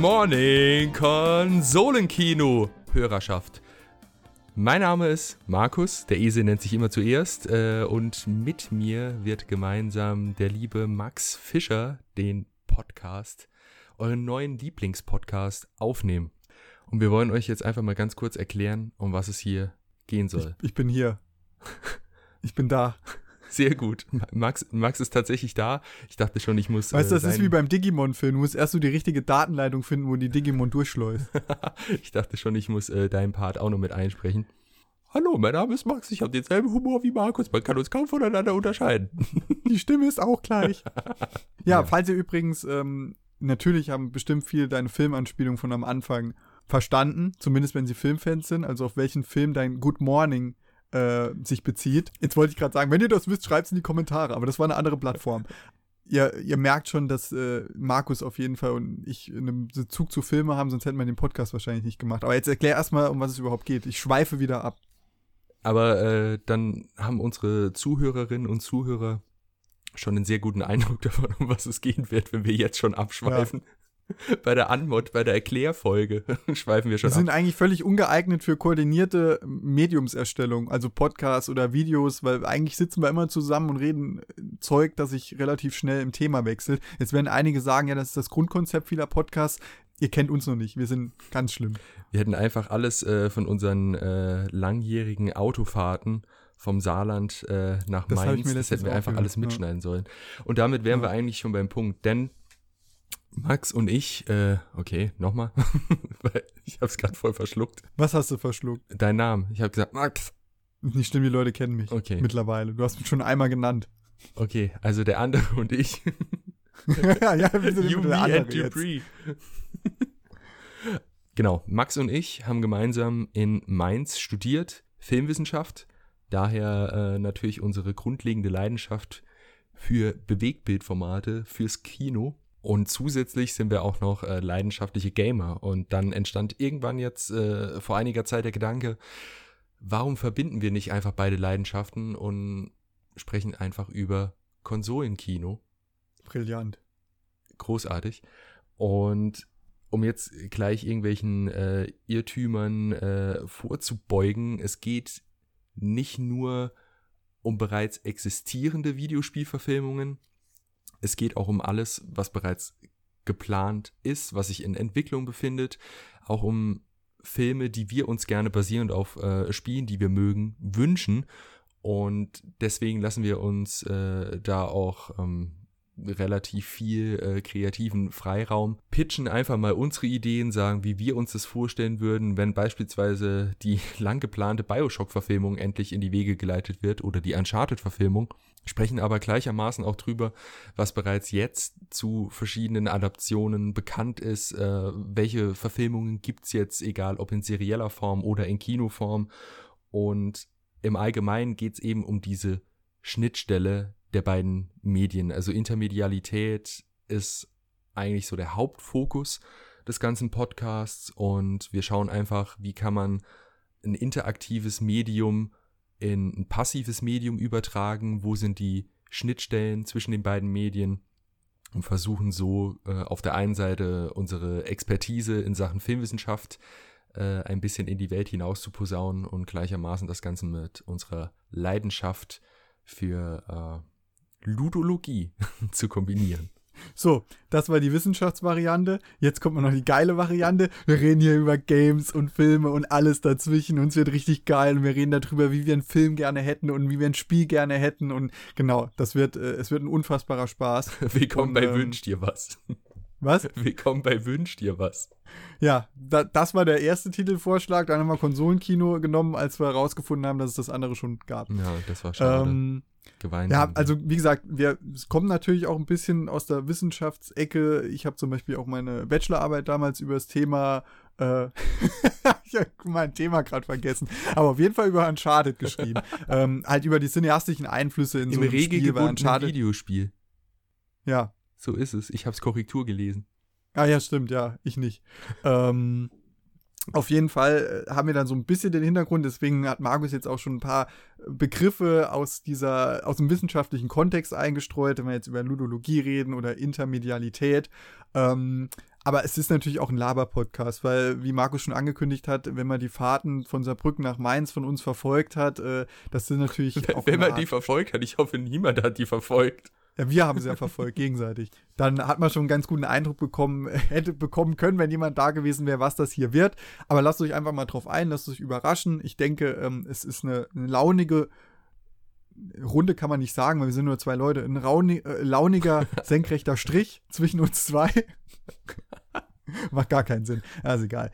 morning, Konsolenkino, Hörerschaft. Mein Name ist Markus, der Esel nennt sich immer zuerst, äh, und mit mir wird gemeinsam der liebe Max Fischer den Podcast, euren neuen Lieblingspodcast, aufnehmen. Und wir wollen euch jetzt einfach mal ganz kurz erklären, um was es hier gehen soll. Ich, ich bin hier. Ich bin da. Sehr gut. Max, Max ist tatsächlich da. Ich dachte schon, ich muss. Weißt du, äh, das ist wie beim Digimon-Film. Du musst erst so die richtige Datenleitung finden, wo die Digimon durchschleust. ich dachte schon, ich muss äh, deinen Part auch noch mit einsprechen. Hallo, mein Name ist Max. Ich habe denselben Humor wie Markus. Man kann uns kaum voneinander unterscheiden. die Stimme ist auch gleich. ja, ja, falls ihr übrigens, ähm, natürlich haben bestimmt viele deine Filmanspielungen von am Anfang verstanden. Zumindest wenn sie Filmfans sind. Also auf welchen Film dein Good Morning äh, sich bezieht. Jetzt wollte ich gerade sagen, wenn ihr das wisst, schreibt es in die Kommentare, aber das war eine andere Plattform. ihr, ihr merkt schon, dass äh, Markus auf jeden Fall und ich einen Bezug zu Filme haben, sonst hätten wir den Podcast wahrscheinlich nicht gemacht. Aber jetzt erklär erstmal, um was es überhaupt geht. Ich schweife wieder ab. Aber äh, dann haben unsere Zuhörerinnen und Zuhörer schon einen sehr guten Eindruck davon, um was es gehen wird, wenn wir jetzt schon abschweifen. Ja. bei der Anmod, bei der Erklärfolge schweifen wir schon Wir sind ab. eigentlich völlig ungeeignet für koordinierte Mediumserstellung, also Podcasts oder Videos, weil eigentlich sitzen wir immer zusammen und reden Zeug, das sich relativ schnell im Thema wechselt. Jetzt werden einige sagen, ja, das ist das Grundkonzept vieler Podcasts. Ihr kennt uns noch nicht, wir sind ganz schlimm. Wir hätten einfach alles äh, von unseren äh, langjährigen Autofahrten vom Saarland äh, nach das Mainz, das hätten wir einfach alles mitschneiden ja. sollen. Und damit wären ja. wir eigentlich schon beim Punkt, denn Max und ich, äh, okay, nochmal, ich hab's gerade voll verschluckt. Was hast du verschluckt? Dein Name. Ich habe gesagt, Max. Nicht stimmt, die Leute kennen mich. Okay. Mittlerweile. Du hast mich schon einmal genannt. Okay, also der andere und ich. ja, ja, wir sind you, der andere and Dupree. genau, Max und ich haben gemeinsam in Mainz studiert, Filmwissenschaft. Daher äh, natürlich unsere grundlegende Leidenschaft für Bewegtbildformate, fürs Kino. Und zusätzlich sind wir auch noch äh, leidenschaftliche Gamer. Und dann entstand irgendwann jetzt äh, vor einiger Zeit der Gedanke, warum verbinden wir nicht einfach beide Leidenschaften und sprechen einfach über Konsolenkino? Brillant. Großartig. Und um jetzt gleich irgendwelchen äh, Irrtümern äh, vorzubeugen, es geht nicht nur um bereits existierende Videospielverfilmungen, es geht auch um alles, was bereits geplant ist, was sich in Entwicklung befindet, auch um Filme, die wir uns gerne basierend auf äh, Spielen, die wir mögen, wünschen. Und deswegen lassen wir uns äh, da auch ähm, relativ viel äh, kreativen Freiraum, pitchen einfach mal unsere Ideen, sagen, wie wir uns das vorstellen würden, wenn beispielsweise die lang geplante Bioshock-Verfilmung endlich in die Wege geleitet wird oder die Uncharted-Verfilmung, sprechen aber gleichermaßen auch drüber, was bereits jetzt zu verschiedenen Adaptionen bekannt ist, äh, welche Verfilmungen gibt's jetzt, egal ob in serieller Form oder in Kinoform. Und im Allgemeinen geht's eben um diese Schnittstelle der beiden Medien. Also Intermedialität ist eigentlich so der Hauptfokus des ganzen Podcasts und wir schauen einfach, wie kann man ein interaktives Medium in ein passives Medium übertragen, wo sind die Schnittstellen zwischen den beiden Medien und versuchen so äh, auf der einen Seite unsere Expertise in Sachen Filmwissenschaft äh, ein bisschen in die Welt hinaus zu posaunen und gleichermaßen das Ganze mit unserer Leidenschaft für äh, Ludologie zu kombinieren. So, das war die Wissenschaftsvariante. Jetzt kommt noch die geile Variante. Wir reden hier über Games und Filme und alles dazwischen. Und es wird richtig geil. Und wir reden darüber, wie wir einen Film gerne hätten und wie wir ein Spiel gerne hätten. Und genau, das wird, äh, es wird ein unfassbarer Spaß. Willkommen und, bei ähm, Wünsch dir was. Was? Willkommen bei Wünsch dir was. Ja, da, das war der erste Titelvorschlag. Dann haben wir Konsolenkino genommen, als wir herausgefunden haben, dass es das andere schon gab. Ja, das war schade. Ähm, geweint Ja, also wie gesagt, wir kommen natürlich auch ein bisschen aus der Wissenschaftsecke. Ich habe zum Beispiel auch meine Bachelorarbeit damals über das Thema, äh, ich habe mein Thema gerade vergessen, aber auf jeden Fall über Uncharted geschrieben. ähm, halt über die cineastischen Einflüsse in Im so einem Spiel, weil Uncharted Videospiel. Ja. So ist es. Ich habe es Korrektur gelesen. Ah ja, stimmt, ja, ich nicht. ähm, Auf jeden Fall äh, haben wir dann so ein bisschen den Hintergrund, deswegen hat Markus jetzt auch schon ein paar Begriffe aus dieser, aus dem wissenschaftlichen Kontext eingestreut, wenn wir jetzt über Ludologie reden oder Intermedialität. Ähm, aber es ist natürlich auch ein Laber-Podcast, weil, wie Markus schon angekündigt hat, wenn man die Fahrten von Saarbrücken nach Mainz von uns verfolgt hat, äh, das sind natürlich auch. Wenn man die verfolgt hat, ich hoffe, niemand hat die verfolgt. Ja, wir haben sie ja verfolgt, gegenseitig. Dann hat man schon einen ganz guten Eindruck bekommen, hätte bekommen können, wenn jemand da gewesen wäre, was das hier wird. Aber lasst euch einfach mal drauf ein, lasst euch überraschen. Ich denke, ähm, es ist eine, eine, launige Runde, kann man nicht sagen, weil wir sind nur zwei Leute. Ein rauni, äh, launiger, senkrechter Strich zwischen uns zwei. Macht gar keinen Sinn. Also egal.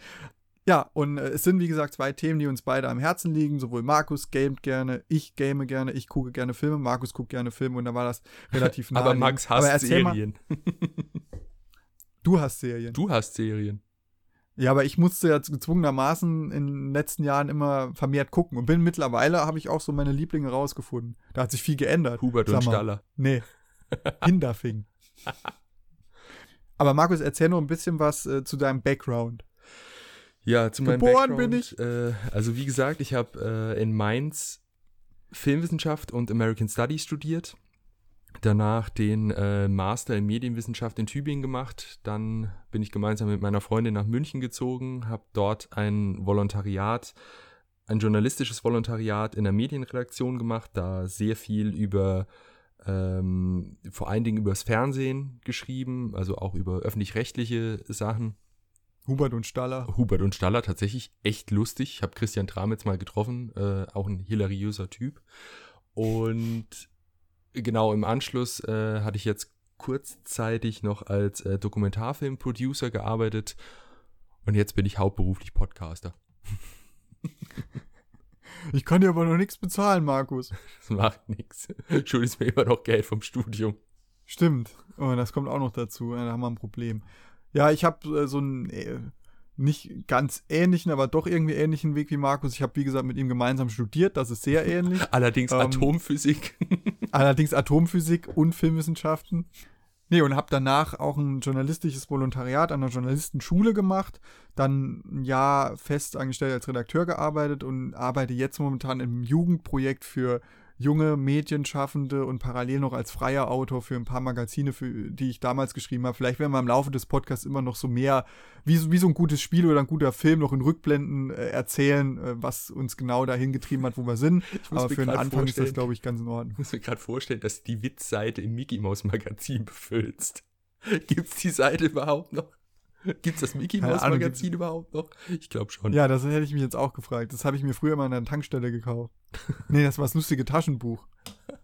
Ja, und äh, es sind wie gesagt zwei Themen, die uns beide am Herzen liegen. Sowohl Markus gamet gerne, ich game gerne, ich gucke gerne Filme, Markus guckt gerne Filme und da war das relativ nah. Aber Max hasst aber Serien. du hast Serien. Du hast Serien. Ja, aber ich musste ja gezwungenermaßen in den letzten Jahren immer vermehrt gucken und bin mittlerweile, habe ich auch so meine Lieblinge rausgefunden. Da hat sich viel geändert. Hubert und Staller. Nee. Hinderfing. Aber Markus, erzähl noch ein bisschen was äh, zu deinem Background. Ja, zu meinem Geboren Background, bin ich. Äh, also wie gesagt, ich habe äh, in Mainz Filmwissenschaft und American Studies studiert. Danach den äh, Master in Medienwissenschaft in Tübingen gemacht. Dann bin ich gemeinsam mit meiner Freundin nach München gezogen, habe dort ein Volontariat, ein journalistisches Volontariat in der Medienredaktion gemacht, da sehr viel über ähm, vor allen Dingen übers Fernsehen geschrieben, also auch über öffentlich-rechtliche Sachen. Hubert und Staller. Hubert und Staller, tatsächlich echt lustig. Ich habe Christian Tramitz mal getroffen, äh, auch ein hilariöser Typ. Und genau im Anschluss äh, hatte ich jetzt kurzzeitig noch als äh, Dokumentarfilm-Producer gearbeitet und jetzt bin ich hauptberuflich Podcaster. Ich kann dir aber noch nichts bezahlen, Markus. Das macht nichts. Schuldest mir immer noch Geld vom Studium. Stimmt. Oh, das kommt auch noch dazu. Da haben wir ein Problem. Ja, ich habe äh, so einen äh, nicht ganz ähnlichen, aber doch irgendwie ähnlichen Weg wie Markus. Ich habe, wie gesagt, mit ihm gemeinsam studiert. Das ist sehr ähnlich. Allerdings ähm, Atomphysik. allerdings Atomphysik und Filmwissenschaften. Nee, und habe danach auch ein journalistisches Volontariat an einer Journalistenschule gemacht, dann ein Jahr fest angestellt als Redakteur gearbeitet und arbeite jetzt momentan im Jugendprojekt für junge Medienschaffende und parallel noch als freier Autor für ein paar Magazine, für die ich damals geschrieben habe. Vielleicht werden wir im Laufe des Podcasts immer noch so mehr, wie, wie so ein gutes Spiel oder ein guter Film, noch in Rückblenden äh, erzählen, äh, was uns genau dahin getrieben hat, wo wir sind. Aber für den Anfang ist das, glaube ich, ganz in Ordnung. Ich muss mir gerade vorstellen, dass du die Witzseite im Mickey Mouse Magazin befüllst. Gibt es die Seite überhaupt noch? Gibt es das Mickey Mouse Magazin überhaupt noch? Ich glaube schon. Ja, das hätte ich mich jetzt auch gefragt. Das habe ich mir früher mal an einer Tankstelle gekauft. nee, das war das lustige Taschenbuch.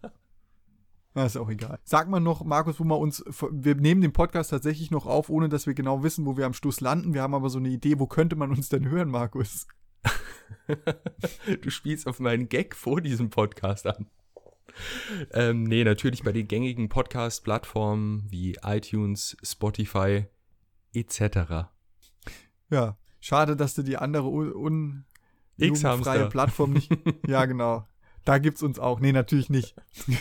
Na, ist auch egal. Sag mal noch, Markus, wo wir uns. Wir nehmen den Podcast tatsächlich noch auf, ohne dass wir genau wissen, wo wir am Schluss landen. Wir haben aber so eine Idee, wo könnte man uns denn hören, Markus? du spielst auf meinen Gag vor diesem Podcast an. Ähm, nee, natürlich bei den gängigen Podcast-Plattformen wie iTunes, Spotify, etc. Ja, schade, dass du die andere un, freie Plattform nicht. ja, genau. Da gibt's uns auch. Nee, natürlich nicht.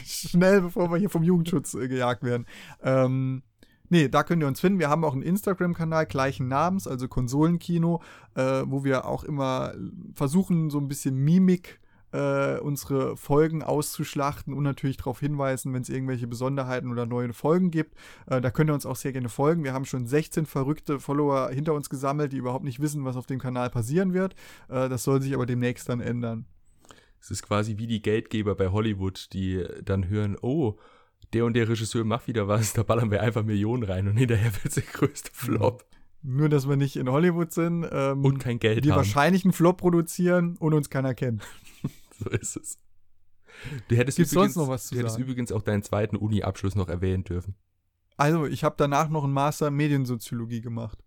Schnell, bevor wir hier vom Jugendschutz äh, gejagt werden. Ähm, nee, da könnt ihr uns finden. Wir haben auch einen Instagram-Kanal gleichen Namens, also Konsolenkino, äh, wo wir auch immer versuchen, so ein bisschen Mimik äh, unsere Folgen auszuschlachten und natürlich darauf hinweisen, wenn es irgendwelche Besonderheiten oder neue Folgen gibt. Äh, da könnt ihr uns auch sehr gerne folgen. Wir haben schon 16 verrückte Follower hinter uns gesammelt, die überhaupt nicht wissen, was auf dem Kanal passieren wird. Äh, das soll sich aber demnächst dann ändern. Es ist quasi wie die Geldgeber bei Hollywood, die dann hören, oh, der und der Regisseur macht wieder was, da ballern wir einfach Millionen rein und hinterher wird es der größte Flop. Nur, dass wir nicht in Hollywood sind. Ähm, und kein Geld die haben. wahrscheinlich einen Flop produzieren und uns keiner kennt. so ist es. Du hättest, Gibt's übrigens, sonst noch was zu du hättest sagen? übrigens auch deinen zweiten Uni-Abschluss noch erwähnen dürfen. Also, ich habe danach noch einen Master Mediensoziologie gemacht.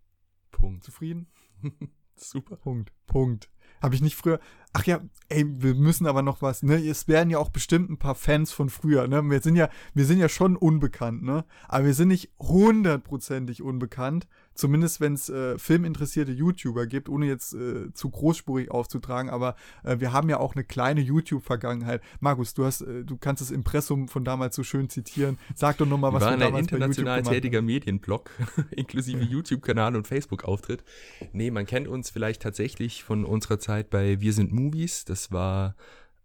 Punkt. Zufrieden? Super. Punkt. Punkt. Habe ich nicht früher. Ach ja, ey, wir müssen aber noch was, ne? Es werden ja auch bestimmt ein paar Fans von früher, ne? Wir sind ja, wir sind ja schon unbekannt, ne? Aber wir sind nicht hundertprozentig unbekannt. Zumindest wenn es äh, filminteressierte YouTuber gibt, ohne jetzt äh, zu großspurig aufzutragen, aber äh, wir haben ja auch eine kleine YouTube-Vergangenheit. Markus, du hast, äh, du kannst das Impressum von damals so schön zitieren. Sag doch nochmal, was wir du waren damals ein international tätiger Medienblog, inklusive YouTube-Kanal und Facebook-Auftritt. Nee, man kennt uns vielleicht tatsächlich von unserer Zeit bei Wir sind Movies. Das war,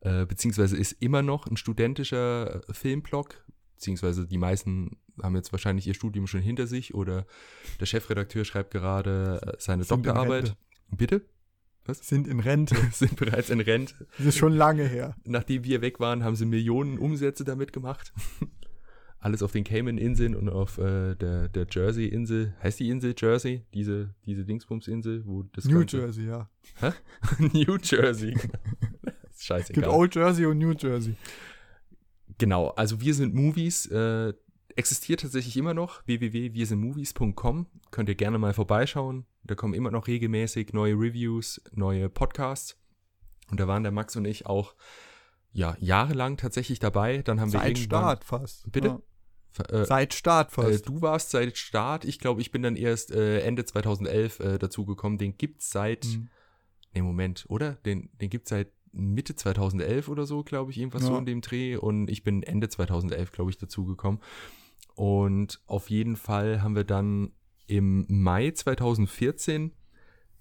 äh, beziehungsweise ist immer noch ein studentischer äh, Filmblog, beziehungsweise die meisten haben jetzt wahrscheinlich ihr Studium schon hinter sich oder der Chefredakteur schreibt gerade äh, seine Sind in Doktorarbeit. Bitte? Sind in Rente. Sind bereits in Rente. Das ist schon lange her. Nachdem wir weg waren, haben sie Millionen Umsätze damit gemacht. Alles auf den Cayman-Inseln und auf äh, der, der Jersey-Insel. Heißt die Insel Jersey? Diese, diese Dingsbums-Insel, wo das New Ganze- Jersey, ja. Hä? New Jersey. Scheißegal. gibt Old Jersey und New Jersey. Genau, also wir sind Movies, äh, existiert tatsächlich immer noch, www.wirsindmovies.com, könnt ihr gerne mal vorbeischauen, da kommen immer noch regelmäßig neue Reviews, neue Podcasts und da waren der Max und ich auch, ja, jahrelang tatsächlich dabei, dann haben wir Seit irgendwann, Start fast. Bitte? äh, Seit Start äh, fast. du warst seit Start, ich glaube, ich bin dann erst äh, Ende 2011 äh, dazugekommen, den gibt's seit, Mhm. Nee, Moment, oder? Den, den gibt es seit Mitte 2011 oder so, glaube ich, irgendwas Ja. so in dem Dreh. Und ich bin Ende 2011, glaube ich, dazugekommen. Und auf jeden Fall haben wir dann im Mai 2014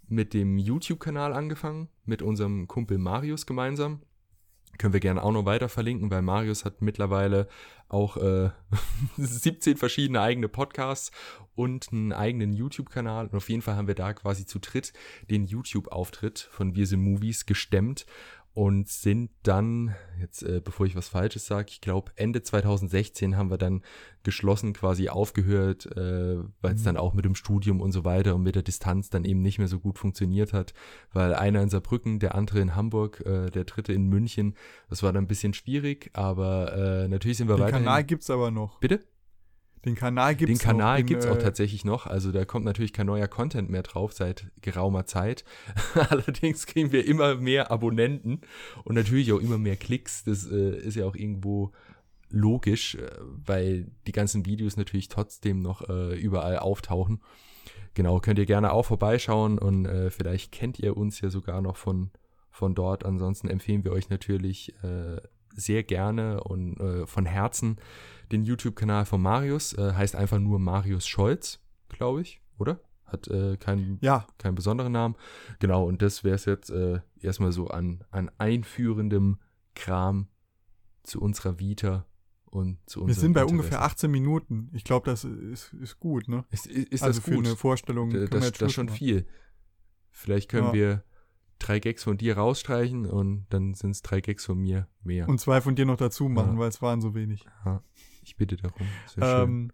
mit dem YouTube-Kanal angefangen, mit unserem Kumpel Marius gemeinsam. Können wir gerne auch noch weiter verlinken, weil Marius hat mittlerweile auch äh, 17 verschiedene eigene Podcasts und einen eigenen YouTube-Kanal. Und auf jeden Fall haben wir da quasi zu dritt den YouTube-Auftritt von Wir sind Movies gestemmt und sind dann, jetzt äh, bevor ich was Falsches sage, ich glaube Ende 2016 haben wir dann geschlossen quasi aufgehört, äh, weil es Mhm. dann auch mit dem Studium und so weiter und mit der Distanz dann eben nicht mehr so gut funktioniert hat, weil einer in Saarbrücken, der andere in Hamburg, äh, der dritte in München, das war dann ein bisschen schwierig, aber äh, natürlich sind wir Den weiterhin... Kanal gibt's aber noch. Bitte? Den Kanal gibt's Den Kanal in, gibt's auch äh, tatsächlich noch. Also da kommt natürlich kein neuer Content mehr drauf seit geraumer Zeit. Allerdings kriegen wir immer mehr Abonnenten und natürlich auch immer mehr Klicks. Das äh, ist ja auch irgendwo logisch, äh, weil die ganzen Videos natürlich trotzdem noch äh, überall auftauchen. Genau, könnt ihr gerne auch vorbeischauen und äh, vielleicht kennt ihr uns ja sogar noch von, von dort. Ansonsten empfehlen wir euch natürlich sehr gerne und äh, von Herzen den YouTube-Kanal von Marius. Äh, heißt einfach nur Marius Scholz, glaube ich, oder? Hat äh, keinen, Ja, keinen besonderen Namen. Genau, und das wäre es jetzt äh, erstmal so an, an einführendem Kram zu unserer Vita und zu wir unserem sind bei Interesse. ungefähr 18 Minuten. Ich glaube, das ist, ist gut, ne? Ist, ist, ist also das für gut? eine Vorstellung. Da- wir das, Schluss schon viel. Vielleicht können Ja. wir drei Gags von dir rausstreichen und dann sind es drei Gags von mir mehr. Und zwei von dir noch dazu machen, Ja. weil es waren so wenig. ich bitte darum. Ähm,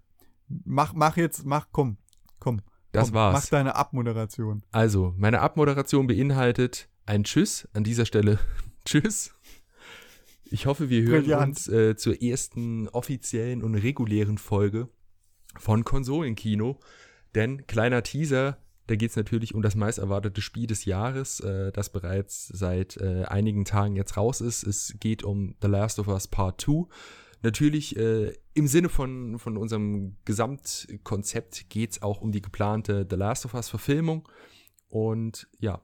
mach, mach jetzt, mach, komm, komm. das komm, war's. Mach deine Abmoderation. Also, meine Abmoderation beinhaltet ein Tschüss an dieser Stelle. Tschüss. Ich hoffe, wir hören Brillant. uns äh, zur ersten offiziellen und regulären Folge von Konsolenkino. Denn kleiner Teaser, da geht es natürlich um das meist erwartete Spiel des Jahres, äh, das bereits seit äh, einigen Tagen jetzt raus ist. Es geht um The Last of Us Part 2. Natürlich äh, im Sinne von, von unserem Gesamtkonzept geht es auch um die geplante The Last of Us Verfilmung. Und ja,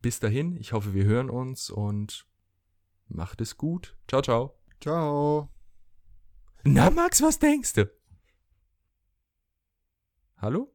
bis dahin, ich hoffe, wir hören uns und macht es gut. Ciao, ciao. Ciao. Na, Max, was denkst du? Hallo?